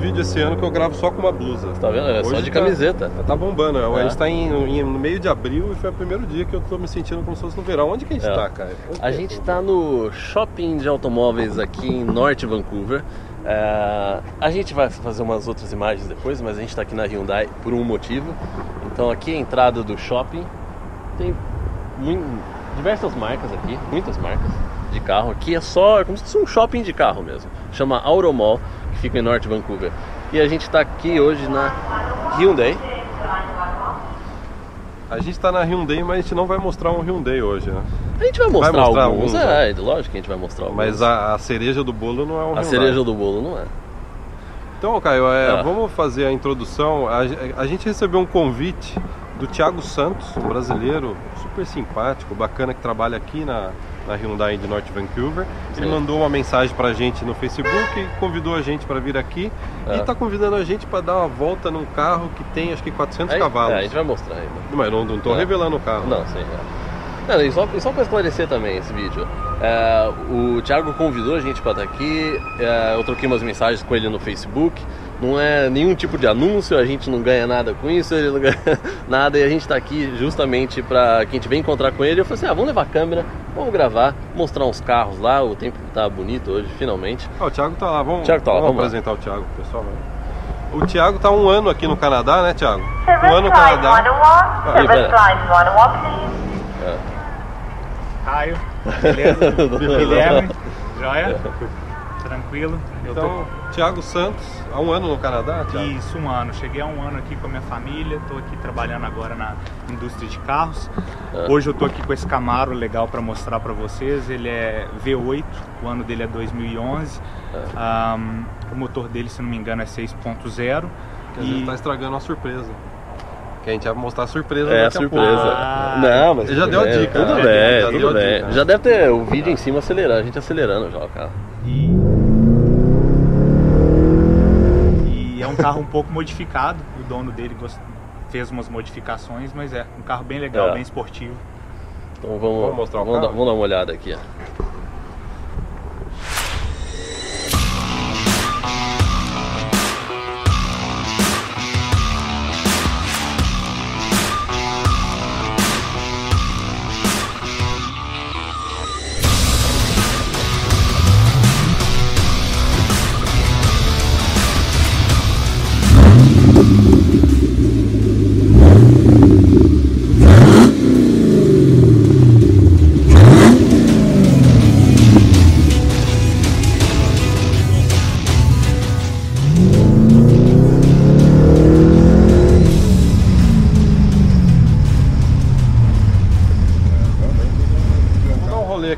vídeo esse ano que eu gravo só com uma blusa. Tá vendo? É só Hoje de tá- camiseta. Tá bombando, né? É. a gente tá em, em- no meio de abril e foi o primeiro dia que eu tô me sentindo como se fosse no verão. Onde que a gente É. tá, cara? Onde A é? gente tá no shopping de automóveis aqui em Norte Vancouver. É, a gente vai fazer umas outras imagens depois, mas a gente tá aqui na Hyundai por um motivo. Então aqui é a entrada do shopping. Tem diversas marcas aqui, muitas marcas de carro. Aqui é só é como se fosse um shopping de carro mesmo. Chama Automall, que fica em Norte Vancouver. E a gente tá aqui hoje na Hyundai. A gente tá na Hyundai, mas a gente não vai mostrar um Hyundai hoje, né? A gente vai mostrar, mostrar alguns, alguns, é, lógico que a gente vai mostrar alguns. Mas a, a cereja do bolo não é um a Hyundai. cereja do bolo não é. Então, Caio, é, É. vamos fazer a introdução. A, a gente recebeu um convite do Thiago Santos, um brasileiro super simpático, bacana, que trabalha aqui na, na Hyundai de Norte Vancouver. Ele Sim. mandou uma mensagem pra gente no Facebook convidou a gente para vir aqui. É. E tá convidando a gente para dar uma volta num carro que tem acho que 400 Aí- cavalos. É, a gente vai mostrar ainda. Mas não, não tô É. revelando o carro. Não, sim. É. Não, e só, e só para esclarecer também esse vídeo, é, o Thiago convidou a gente para estar aqui, é, eu troquei umas mensagens com ele no Facebook, não é nenhum tipo de anúncio, a gente não ganha nada com isso, ele não ganha nada, e a gente está aqui justamente para que a gente venha encontrar com ele. Eu falei assim: ah, vamos levar a câmera, vamos gravar, mostrar uns carros lá, o tempo tá bonito hoje, finalmente. Ah, o Thiago tá lá, vamos, Thiago tá lá, vamos vamos lá. apresentar o Thiago pro pessoal. Né? O Thiago tá um ano aqui no Canadá, né, Thiago? Um ano no Canadá. 101, Aí, service pera. line 101, please. É. Caio, beleza? Guilherme, joia? Tranquilo? Eu Então, Thiago Santos, há um ano no Canadá, tô Thiago? isso, um ano. Cheguei há um ano aqui com a minha família, tô aqui trabalhando agora na indústria de carros. É. Hoje eu tô aqui com esse Camaro legal para mostrar para vocês. Ele é V8, o ano dele é 2011. É. Ahm, o motor dele, se não me engano, é 6.0. Quer dizer, tá estragando uma surpresa. Que a gente vai mostrar a surpresa É, daqui a surpresa. pouco. Ah, não, mas. ele já deu a é, dica, Tudo né? bem, Já tudo a bem. Já deve ter o vídeo em cima acelerando, a gente acelerando já o carro. E, é um carro um pouco modificado. O dono dele gost- fez umas modificações, mas é um carro bem legal, É. bem esportivo. Então vamos, Vamos mostrar o vamos, dar, vamos dar uma olhada aqui. ó.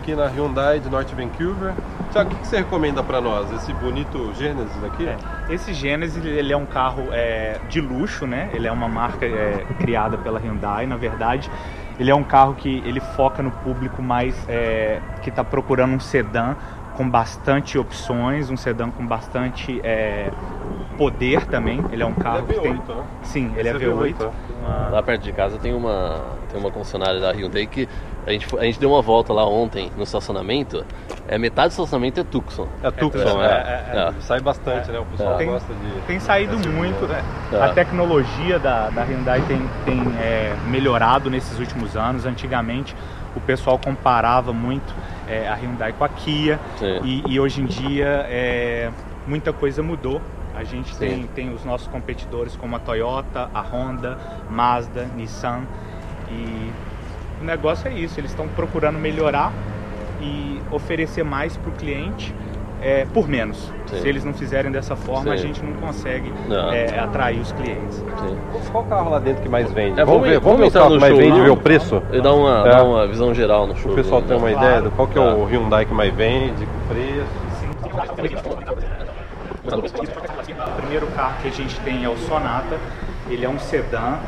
Aqui na Hyundai de Norte Vancouver. Thiago, o que que você recomenda pra nós? Esse bonito Genesis aqui? É, Esse Genesis ele é um carro é, de luxo, né? Ele é uma marca é, criada pela Hyundai, na verdade. Ele é um carro que ele foca no público mais é, que está procurando um sedã com bastante opções, um sedã com bastante é, poder também. Ele é um carro Ele é que tem, V8, né? sim, ele Esse é é V8. V8, Uma- Lá perto de casa tem uma, tem uma concessionária da Hyundai que a gente, a gente deu uma volta lá ontem no estacionamento. É, metade do estacionamento é Tucson. É Tucson, É, é. é, é. Sai bastante, né? O pessoal Tem- gosta de. Tem saído muito, né? É. A tecnologia da, da Hyundai tem, tem é, melhorado nesses últimos anos. Antigamente o pessoal comparava muito é, a Hyundai com a Kia Sim. e, e hoje em dia é, muita coisa mudou. A gente Sim. tem, tem os nossos competidores como a Toyota, a Honda, Mazda, Nissan e o negócio é isso. Eles estão procurando melhorar e oferecer mais para o cliente é, por menos. Sim. Se eles não fizerem dessa forma, a Sim. gente não consegue Não. é, atrair os clientes. Sim. Qual carro lá dentro que mais vende? É, vamos, ver, vamos ver os entrar carros no que mais showroom. vende, ver o preço? E dar uma, É. dar uma visão geral no show. O pessoal tem uma Claro. ideia do qual que é o Tá. Hyundai que mais vende, com preço. O primeiro carro que a gente tem é o Sonata. Ele é um sedã,